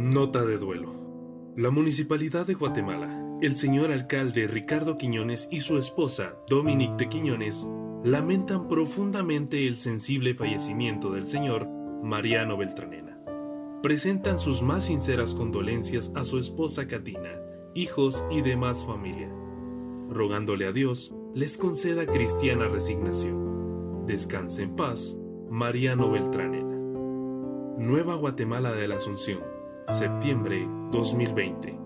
Nota de duelo. La Municipalidad de Guatemala, el señor alcalde Ricardo Quiñones y su esposa, Dominique de Quiñones, lamentan profundamente el sensible fallecimiento del señor Mariano Beltranena. Presentan sus más sinceras condolencias a su esposa Katina, hijos y demás familia, rogándole a Dios les conceda cristiana resignación. Descanse en paz, Mariano Beltranena. Nueva Guatemala de la Asunción, septiembre 2020.